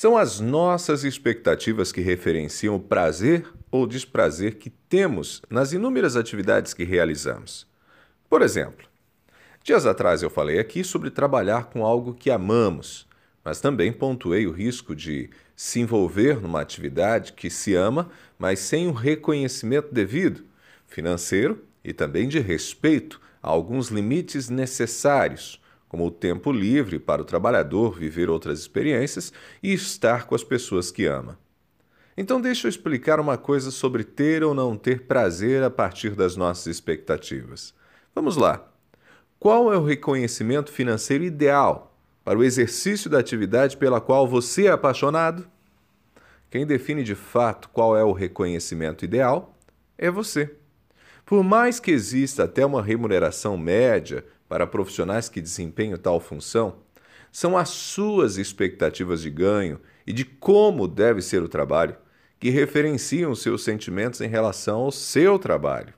São as nossas expectativas que referenciam o prazer ou desprazer que temos nas inúmeras atividades que realizamos. Por exemplo, dias atrás eu falei aqui sobre trabalhar com algo que amamos, mas também pontuei o risco de se envolver numa atividade que se ama, mas sem o reconhecimento devido, financeiro e também de respeito a alguns limites necessários, como o tempo livre para o trabalhador viver outras experiências e estar com as pessoas que ama. Então, deixa eu explicar uma coisa sobre ter ou não ter prazer a partir das nossas expectativas. Vamos lá. Qual é o reconhecimento financeiro ideal para o exercício da atividade pela qual você é apaixonado? Quem define de fato qual é o reconhecimento ideal é você. Por mais que exista até uma remuneração média para profissionais que desempenham tal função, são as suas expectativas de ganho e de como deve ser o trabalho que referenciam seus sentimentos em relação ao seu trabalho.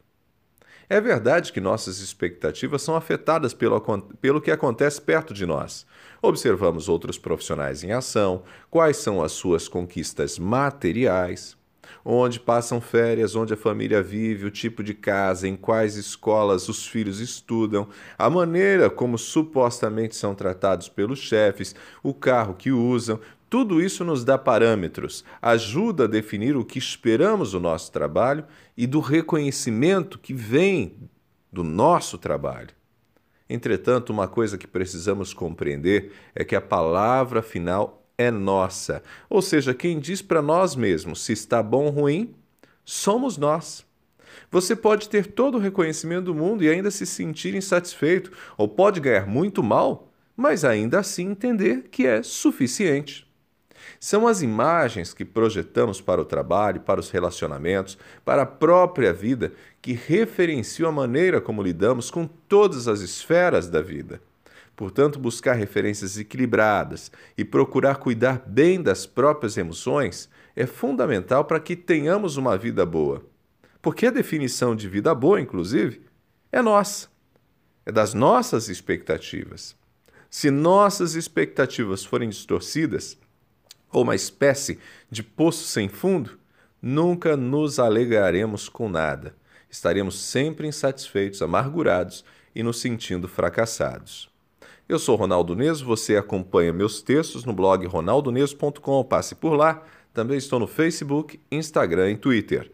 É verdade que nossas expectativas são afetadas pelo, pelo que acontece perto de nós. Observamos outros profissionais em ação, quais são as suas conquistas materiais, onde passam férias, onde a família vive, o tipo de casa, em quais escolas os filhos estudam, a maneira como supostamente são tratados pelos chefes, o carro que usam, tudo isso nos dá parâmetros, ajuda a definir o que esperamos do nosso trabalho e do reconhecimento que vem do nosso trabalho. Entretanto, uma coisa que precisamos compreender é que a palavra final é nossa, ou seja, quem diz para nós mesmos se está bom ou ruim, somos nós. Você pode ter todo o reconhecimento do mundo e ainda se sentir insatisfeito, ou pode ganhar muito mal, mas ainda assim entender que é suficiente. São as imagens que projetamos para o trabalho, para os relacionamentos, para a própria vida, que referenciam a maneira como lidamos com todas as esferas da vida. Portanto, buscar referências equilibradas e procurar cuidar bem das próprias emoções é fundamental para que tenhamos uma vida boa. Porque a definição de vida boa, inclusive, é nossa. É das nossas expectativas. Se nossas expectativas forem distorcidas, ou uma espécie de poço sem fundo, nunca nos alegraremos com nada. Estaremos sempre insatisfeitos, amargurados e nos sentindo fracassados. Eu sou Ronaldo Neso, você acompanha meus textos no blog ronaldoneso.com. Passe por lá. Também estou no Facebook, Instagram e Twitter.